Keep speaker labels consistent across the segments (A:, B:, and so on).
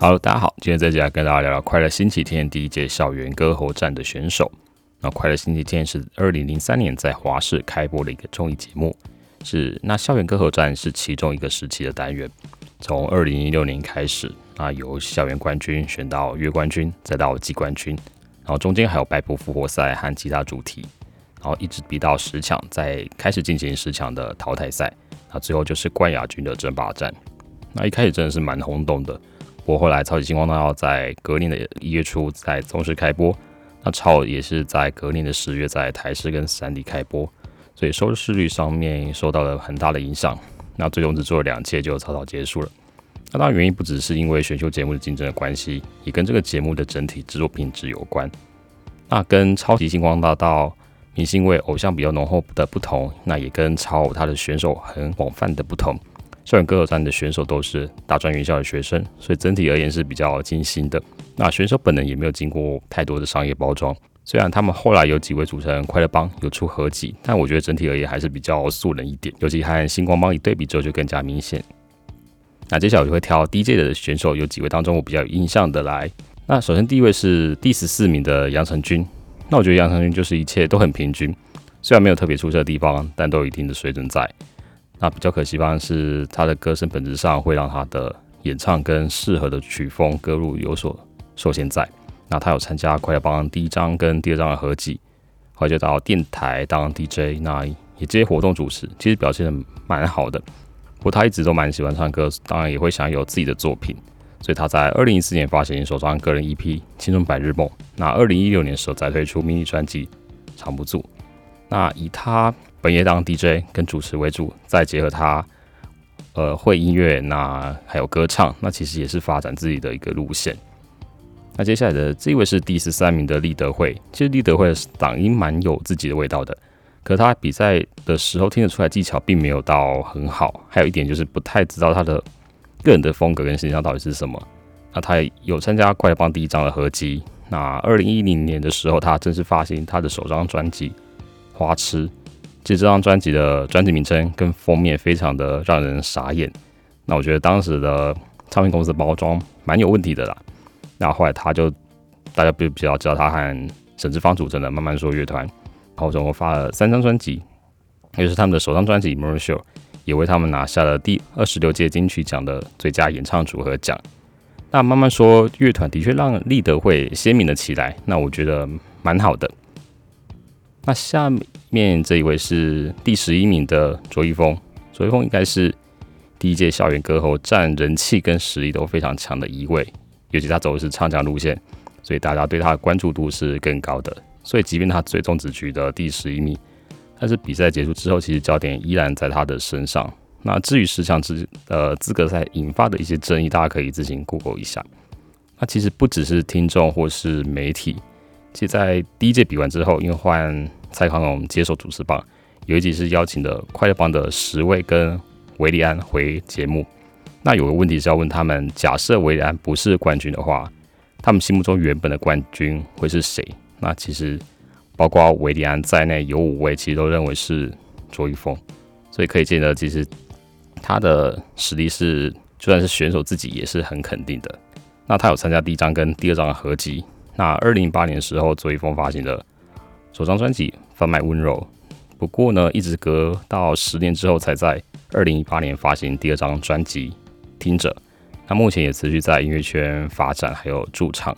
A: Hello，大家好，今天这集来跟大家聊聊《快乐星期天》第一届校园歌喉战的选手。那《快乐星期天》是二零零三年在华视开播的一个综艺节目，是那校园歌喉战是其中一个时期的单元。从二零一六年开始，那由校园冠军选到月冠军，再到季冠军，然后中间还有白布复活赛和其他主题，然后一直比到十强，再开始进行十强的淘汰赛，那最后就是冠亚军的争霸战。那一开始真的是蛮轰动的。不过后来，超级星光大道在隔年的一月初在中视开播，那超也是在隔年的十月在台视跟三立开播，所以收视率上面受到了很大的影响。那最终只做了两届就草草结束了。那当然原因不只是因为选秀节目的竞争的关系，也跟这个节目的整体制作品质有关。那跟超级星光大道明星味偶像比较浓厚的不同，那也跟超他的选手很广泛的不同。校园歌手站的选手都是大专院校的学生，所以整体而言是比较精心的。那选手本人也没有经过太多的商业包装。虽然他们后来有几位组成快乐帮有出合集，但我觉得整体而言还是比较素人一点。尤其和星光帮一对比之后，就更加明显。那接下来我就会挑 DJ 的选手，有几位当中我比较有印象的来。那首先第一位是第十四名的杨成军。那我觉得杨成军就是一切都很平均，虽然没有特别出色的地方，但都有一定的水准在。那比较可惜方是，他的歌声本质上会让他的演唱跟适合的曲风歌路有所受限在。那他有参加快乐帮第一张跟第二张的合集，后来就到电台当 DJ，那也接活动主持，其实表现的蛮好的。不过他一直都蛮喜欢唱歌，当然也会想有自己的作品，所以他在二零一四年发行首张个人 EP《青春百日梦》，那二零一六年时候再推出迷你专辑《藏不住》。那以他。本业当 DJ 跟主持为主，再结合他呃会音乐，那还有歌唱，那其实也是发展自己的一个路线。那接下来的这一位是第十三名的立德会，其实立德会的嗓音蛮有自己的味道的，可他比赛的时候听得出来技巧并没有到很好，还有一点就是不太知道他的个人的风格跟形象到底是什么。那他也有参加快乐帮第一张的合集，那二零一零年的时候，他正式发行他的首张专辑《花痴》。其实这张专辑的专辑名称跟封面非常的让人傻眼。那我觉得当时的唱片公司包装蛮有问题的啦。那后来他就大家比比较知道他和沈志芳组成的慢慢说乐团，然后总共发了三张专辑，也是他们的首张专辑《More Show》，也为他们拿下了第二十六届金曲奖的最佳演唱组合奖。那慢慢说乐团的确让立德会鲜明了起来，那我觉得蛮好的。那下面面这一位是第十一名的卓一峰，卓一峰应该是第一届校园歌后，占人气跟实力都非常强的一位，尤其他走的是唱将路线，所以大家对他的关注度是更高的。所以即便他最终只取得第十一名，但是比赛结束之后，其实焦点依然在他的身上。那至于十强之呃资格赛引发的一些争议，大家可以自行 Google 一下。那其实不只是听众或是媒体，其实在第一届比完之后，因为换蔡康永接手主持棒，有一集是邀请的快乐帮的十位跟维利安回节目。那有个问题是要问他们：假设维利安不是冠军的话，他们心目中原本的冠军会是谁？那其实包括维利安在内有五位其实都认为是卓一峰，所以可以见得其实他的实力是就算是选手自己也是很肯定的。那他有参加第一张跟第二张的合集。那二零零八年的时候，卓一峰发行的。首张专辑贩卖温柔，不过呢，一直隔到十年之后，才在二零一八年发行第二张专辑《听着》。那目前也持续在音乐圈发展，还有驻唱。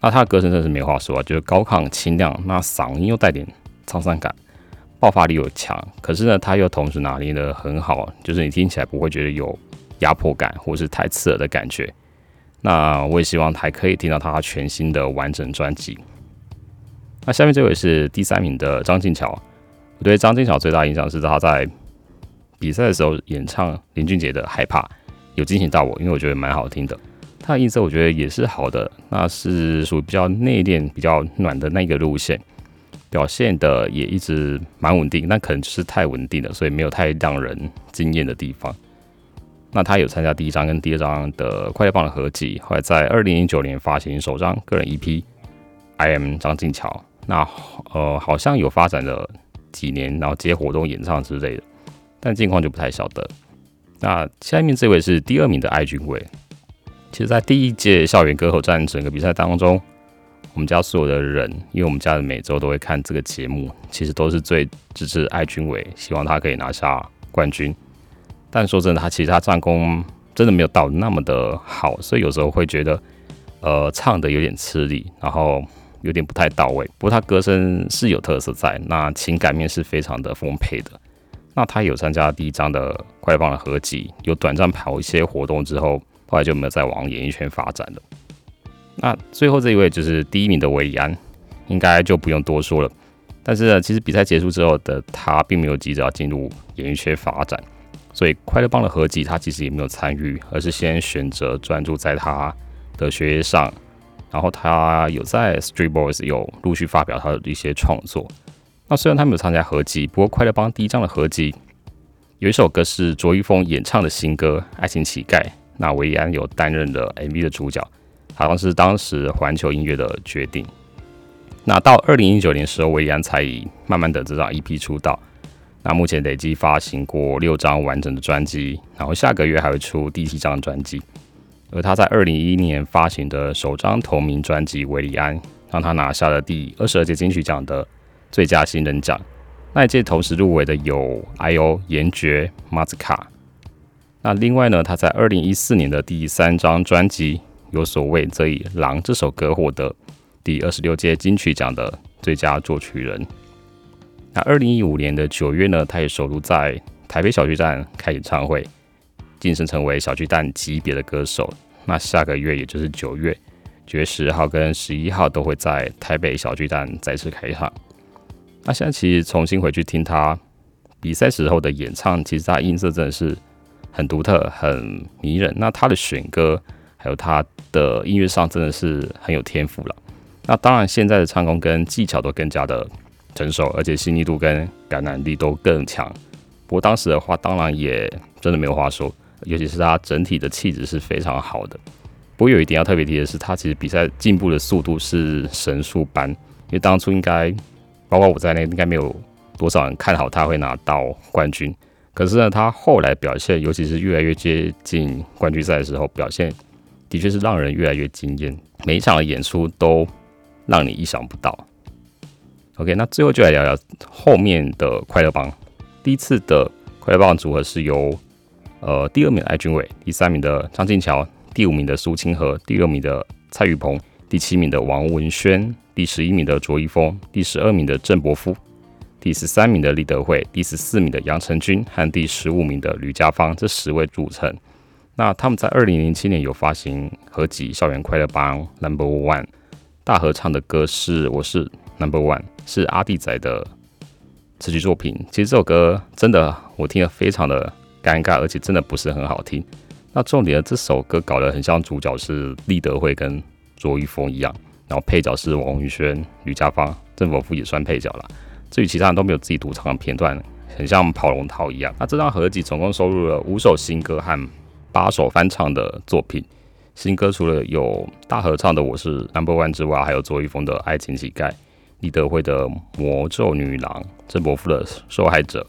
A: 那他的歌声真是没话说啊，就是高亢清亮，那嗓音又带点沧桑感，爆发力又强。可是呢，他又同时拿捏的很好，就是你听起来不会觉得有压迫感，或是太刺耳的感觉。那我也希望还可以听到他全新的完整专辑。那下面这位是第三名的张静桥。我对张静桥最大印象是他在比赛的时候演唱林俊杰的《害怕》，有惊醒到我，因为我觉得蛮好听的。他的音色我觉得也是好的，那是属于比较内敛、比较暖的那个路线，表现的也一直蛮稳定。那可能就是太稳定了，所以没有太让人惊艳的地方。那他有参加第一张跟第二张的快乐棒的合集，后来在二零零九年发行首张个人 EP《I Am 张静桥》。那呃，好像有发展了几年，然后接活动演唱之类的，但近况就不太晓得。那下面这位是第二名的艾君伟，其实，在第一届校园歌喉战整个比赛当中，我们家所有的人，因为我们家的每周都会看这个节目，其实都是最支持艾君伟，希望他可以拿下冠军。但说真的，他其实他战功真的没有到那么的好，所以有时候会觉得，呃，唱的有点吃力，然后有点不太到位。不过他歌声是有特色在，那情感面是非常的丰沛的。那他有参加第一张的快乐棒的合集，有短暂跑一些活动之后，后来就没有再往演艺圈发展了。那最后这一位就是第一名的维安，应该就不用多说了。但是呢，其实比赛结束之后的他，并没有急着要进入演艺圈发展。所以快乐帮的合集，他其实也没有参与，而是先选择专注在他的学业上。然后他有在 Street Boys 有陆续发表他的一些创作。那虽然他没有参加合集，不过快乐帮第一张的合集有一首歌是卓一峰演唱的新歌《爱情乞丐》，那维安有担任的 MV 的主角，好像是当时环球音乐的决定。那到二零一九年时候，维安才以慢慢的这张 EP 出道。那目前累计发行过六张完整的专辑，然后下个月还会出第七张专辑。而他在二零一一年发行的首张同名专辑《维里安》，让他拿下了第二十二届金曲奖的最佳新人奖。那一届同时入围的有 I.O. 严爵、马子卡。那另外呢，他在二零一四年的第三张专辑《有所谓》则以《狼》这首歌获得第二十六届金曲奖的最佳作曲人。那二零一五年的九月呢，他也首度在台北小巨蛋开演唱会，晋升成为小巨蛋级别的歌手。那下个月，也就是九月，九月十号跟十一号都会在台北小巨蛋再次开唱。那现在其实重新回去听他比赛时候的演唱，其实他音色真的是很独特、很迷人。那他的选歌还有他的音乐上真的是很有天赋了。那当然，现在的唱功跟技巧都更加的。成熟，而且细腻度跟感染力都更强。不过当时的话，当然也真的没有话说，尤其是他整体的气质是非常好的。不过有一点要特别提的是，他其实比赛进步的速度是神速般。因为当初应该包括我在内，应该没有多少人看好他会拿到冠军。可是呢，他后来表现，尤其是越来越接近冠军赛的时候，表现的确是让人越来越惊艳。每一场的演出都让你意想不到。OK，那最后就来聊聊后面的快乐帮。第一次的快乐帮组合是由呃第二名的艾君伟，第三名的张静桥，第五名的苏清河，第六名的蔡宇鹏，第七名的王文轩，第十一名的卓一峰，第十二名的郑伯夫，第十三名的李德惠，第十四名的杨成军和第十五名的吕家芳这十位组成。那他们在二零零七年有发行合集《校园快乐帮 Number One》，大合唱的歌是我是。Number One 是阿弟仔的词曲作品。其实这首歌真的我听了非常的尴尬，而且真的不是很好听。那重点的这首歌搞得很像主角是立德会跟卓一峰一样，然后配角是王宇轩、吕家芳、郑伯夫也算配角了。至于其他人都没有自己独唱的片段，很像跑龙套一样。那这张合集总共收录了五首新歌和八首翻唱的作品。新歌除了有大合唱的《我是 Number One》之外，还有卓一峰的《爱情乞丐》。李德惠的《魔咒女郎》，郑伯夫的《受害者》，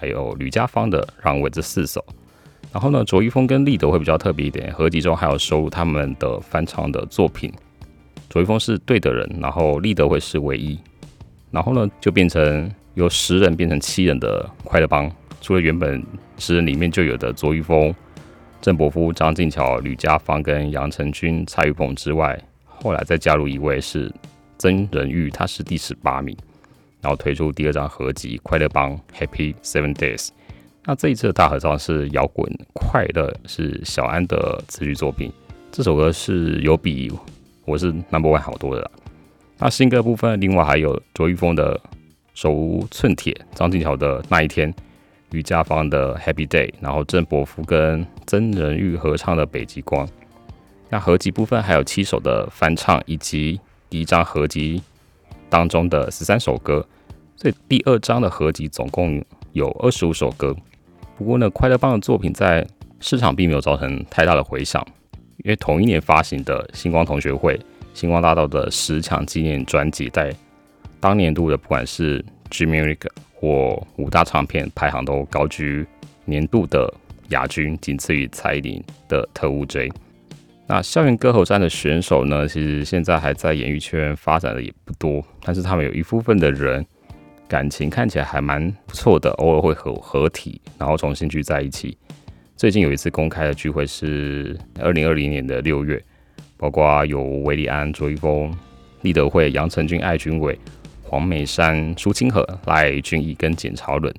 A: 还有吕家芳的《让位》这四首。然后呢，卓一峰跟立德会比较特别一点，合集中还有收录他们的翻唱的作品。卓一峰是对的人，然后立德会是唯一。然后呢，就变成由十人变成七人的快乐帮。除了原本十人里面就有的卓一峰、郑伯夫、张静桥、吕家芳跟杨成军、蔡玉鹏之外，后来再加入一位是。曾仁玉他是第十八名，然后推出第二张合集《快乐帮 Happy Seven Days》。那这一次的大合唱是摇滚快乐，是小安的词曲作品。这首歌是有比我是 Number One 好多的。那新歌部分，另外还有卓玉峰的《手无寸铁》，张敬桥的《那一天》，吕家芳的《Happy Day》，然后郑伯夫跟曾仁玉合唱的《北极光》。那合集部分还有七首的翻唱，以及第一张合集当中的十三首歌，所以第二张的合集总共有二十五首歌。不过呢，快乐帮的作品在市场并没有造成太大的回响，因为同一年发行的星光同学会、星光大道的十强纪念专辑，在当年度的不管是 G Music 或五大唱片排行都高居年度的亚军，仅次于蔡依林的《特务 J》。那校园歌喉战的选手呢，其实现在还在演艺圈发展的也不多，但是他们有一部分的人感情看起来还蛮不错的，偶尔会合合体，然后重新聚在一起。最近有一次公开的聚会是二零二零年的六月，包括有韦礼安、卓一峰、立德会、杨成军、艾君伟、黄美山、苏清河、赖俊义跟简朝伦。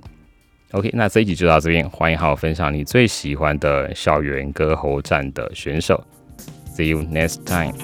A: OK，那这一集就到这边，欢迎好好分享你最喜欢的校园歌喉战的选手。See you next time.